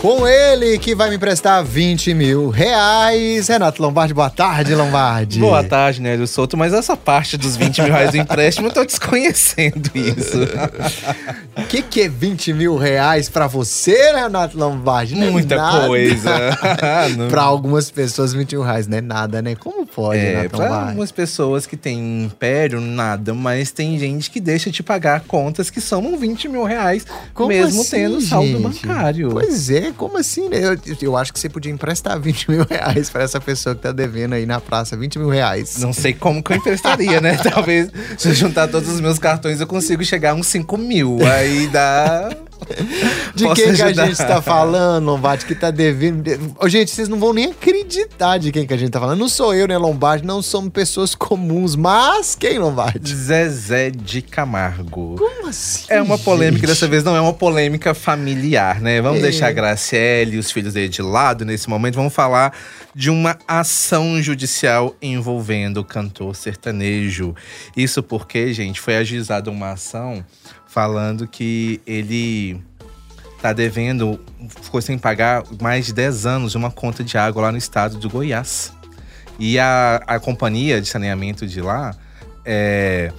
Com ele que vai me emprestar 20 mil reais. Renato Lombardi, boa tarde, Lombardi. Boa tarde, Nélio Souto, mas essa parte dos 20 mil reais do empréstimo, eu tô desconhecendo isso. O que, que é 20 mil reais pra você, Renato Lombardi? Não é Muita nada. coisa. Pra algumas pessoas, 20 mil reais não é nada, né? Como pode, É, Renato pra Lombardi? algumas pessoas que têm império, nada, mas tem gente que deixa de pagar contas que somam 20 mil reais, Como mesmo assim, tendo saldo gente? bancário. Pois é, como assim, né? Eu, eu acho que você podia emprestar 20 mil reais pra essa pessoa que tá devendo aí na praça, 20 mil reais. Não sei como que eu emprestaria, né? Talvez se eu juntar todos os meus cartões eu consigo chegar a uns 5 mil. Aí dá. De Posso quem que a ajudar? gente tá falando, Lombardi, que tá devendo. Gente, vocês não vão nem acreditar de quem que a gente tá falando. Não sou eu, né, Lombardi? Não somos pessoas comuns. Mas quem, Lombardi? Zezé de Camargo. Como assim? É uma polêmica, gente? dessa vez não é uma polêmica familiar, né? Vamos É. deixar a Graciele e os filhos dele de lado nesse momento. Vamos falar de uma ação judicial envolvendo o cantor sertanejo. Isso porque, gente, foi ajuizada uma ação falando que ele tá devendo, ficou sem pagar mais de 10 anos uma conta de água lá no estado do Goiás. E a, a companhia de saneamento de lá é,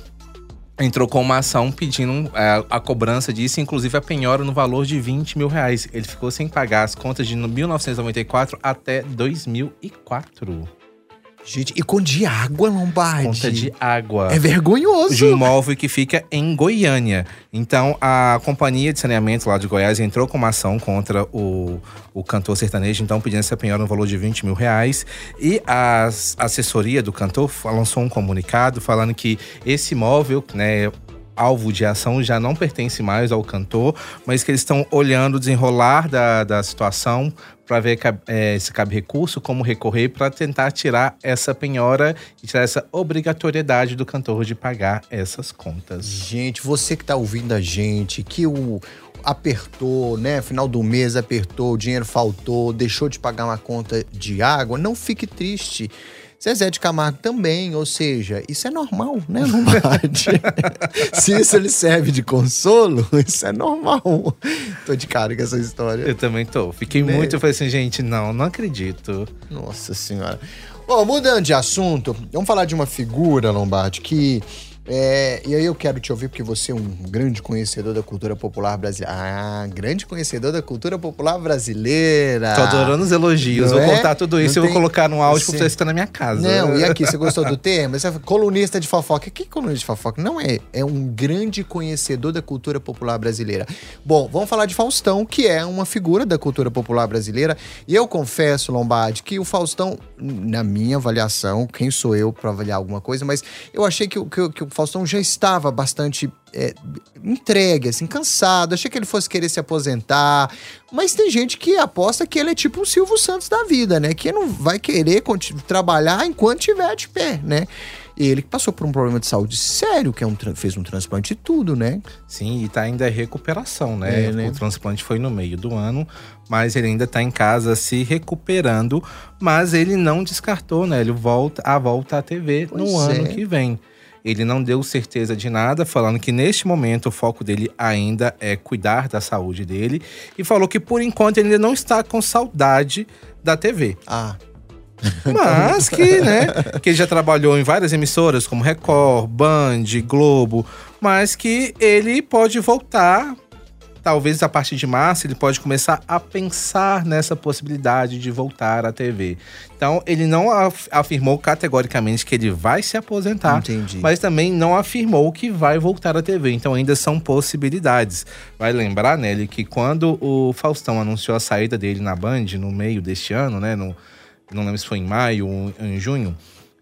entrou com uma ação pedindo é, a cobrança disso, inclusive a penhora no valor de 20 mil reais. Ele ficou sem pagar as contas de 1994 até 2004. Gente, e com de água, Lombardi? Conta de água. É vergonhoso. de um imóvel que fica em Goiânia. Então, a companhia de saneamento lá de Goiás entrou com uma ação contra o, o cantor sertanejo, então pedindo essa penhora no valor de 20 mil reais. E a assessoria do cantor lançou um comunicado falando que esse imóvel, né, alvo de ação já não pertence mais ao cantor, mas que eles estão olhando o desenrolar da, da situação para ver eh, se cabe recurso, como recorrer para tentar tirar essa penhora e tirar essa obrigatoriedade do cantor de pagar essas contas. Gente, você que tá ouvindo a gente, que o apertou, né? Final do mês apertou, o dinheiro faltou, deixou de pagar uma conta de água, não fique triste. Zezé de Camargo também, ou seja, isso é normal, né, Lombardi? Se isso lhe serve de consolo, isso é normal. Tô de cara com essa história. Eu também tô. Fiquei Né? muito, eu falei assim, gente, não, não acredito. Nossa senhora. Bom, mudando de assunto, vamos falar de uma figura, Lombardi, que. É, e aí eu quero te ouvir porque você é um grande conhecedor da cultura popular brasileira. Ah, grande conhecedor da cultura popular brasileira. Tô adorando os elogios. Não Vou é? cortar tudo isso e tem- vou colocar no áudio Sim. pra você estar na minha casa. Não, e aqui, você gostou do termo? Você é colunista de fofoca. Que colunista de fofoca? Não é. É um grande conhecedor da cultura popular brasileira. Bom, vamos falar de Faustão, que é uma figura da cultura popular brasileira. E eu confesso, Lombardi, que o Faustão, na minha avaliação, quem sou eu para avaliar alguma coisa, mas eu achei que, o- que que o Faustão já estava bastante é, entregue, assim, cansado. Achei que ele fosse querer se aposentar. Mas tem gente que aposta que ele é tipo um Silvio Santos da vida, né? Que não vai querer trabalhar enquanto estiver de pé, né? Ele que passou por um problema de saúde sério, que é um, fez um transplante e tudo, né? Sim, e tá ainda em recuperação, né? É, né? O transplante foi no meio do ano, mas ele ainda tá em casa se recuperando. Mas ele não descartou, né? Ele volta a volta à TV Pois no ano é. que vem. Ele não deu certeza de nada, falando que neste momento o foco dele ainda é cuidar da saúde dele. E falou que por enquanto ele ainda não está com saudade da TV. Ah, Mas que, né, que ele já trabalhou em várias emissoras, como Record, Band, Globo, mas que ele pode voltar. Talvez a partir de março ele pode começar a pensar nessa possibilidade de voltar à TV. Então ele não af- afirmou categoricamente que ele vai se aposentar, entendi. mas também não afirmou que vai voltar à TV. Então ainda são possibilidades. Vai lembrar, Nelly, que quando o Faustão anunciou a saída dele na Band no meio deste ano, né? No, não lembro se foi em maio ou em junho.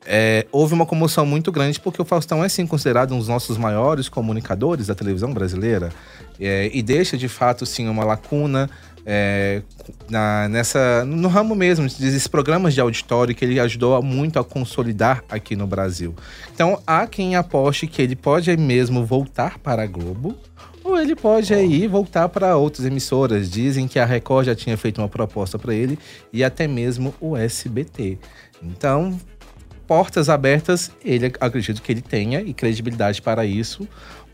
É, houve uma comoção muito grande porque o Faustão é sim considerado um dos nossos maiores comunicadores da televisão brasileira é, e deixa de fato sim uma lacuna é, na, nessa no ramo mesmo desses programas de auditório que ele ajudou muito a consolidar aqui no Brasil. Então há quem aposte que ele pode mesmo voltar para a Globo ou ele pode aí voltar para outras emissoras. Dizem que a Record já tinha feito uma proposta para ele e até mesmo o SBT. Então, portas abertas, ele acredito que ele tenha e credibilidade para isso.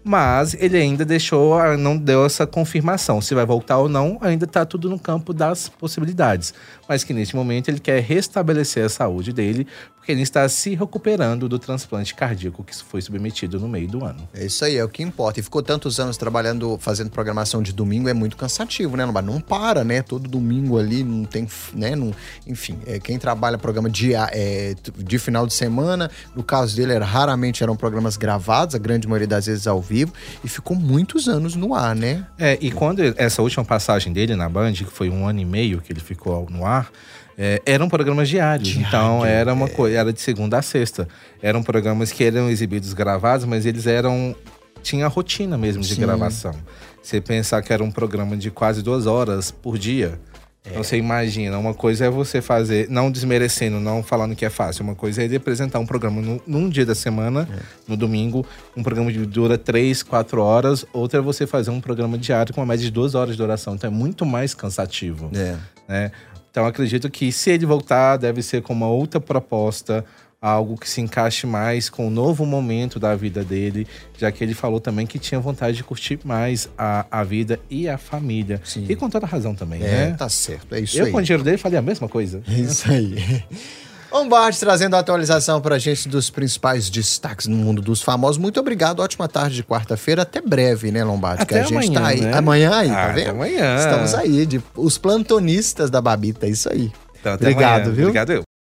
Mas ele ainda deixou, não deu essa confirmação. Se vai voltar ou não, ainda está tudo no campo das possibilidades. Mas que neste momento ele quer restabelecer a saúde dele, porque ele está se recuperando do transplante cardíaco que foi submetido no meio do ano. É isso aí, é o que importa. E ficou tantos anos trabalhando, fazendo programação de domingo, é muito cansativo, né? Não para, né? Todo domingo ali, não tem, né? Não, enfim, é, quem trabalha programa de, é, de final de semana, no caso dele, era, raramente eram programas gravados, a grande maioria das vezes ao vivo, e ficou muitos anos no ar, né? É, e quando essa última passagem dele na Band, que foi um ano e meio que ele ficou no ar, é, eram programas diários, Diário, então era uma é. coisa, era de segunda a sexta. Eram programas que eram exibidos gravados, mas eles eram tinha rotina mesmo de Sim. gravação. Você pensar que era um programa de quase duas horas por dia. É. Então você imagina, uma coisa é você fazer, não desmerecendo, não falando que é fácil, uma coisa é ele apresentar um programa no, num dia da semana, é. no domingo, um programa que dura três, quatro horas, outra é você fazer um programa diário com uma média de duas horas de duração. Então é muito mais cansativo. É. Né? Então acredito que se ele voltar, deve ser com uma outra proposta, algo que se encaixe mais com o novo momento da vida dele, já que ele falou também que tinha vontade de curtir mais a, a vida e a família. Sim. E com toda razão também, é, né? Tá certo, é isso Eu, aí. Eu com o dinheiro dele falei a mesma coiza. É isso aí. Lombardi trazendo a atualização pra gente dos principais destaques no mundo dos famosos. Muito obrigado, ótima tarde de quarta-feira. Até breve, né, Lombardi? Até que a gente tá amanhã, tá aí. Né? Amanhã aí, tá ah, vendo? amanhã. Estamos aí, de, os plantonistas da Babita, isso aí. Então, obrigado, amanhã. viu? Obrigado eu.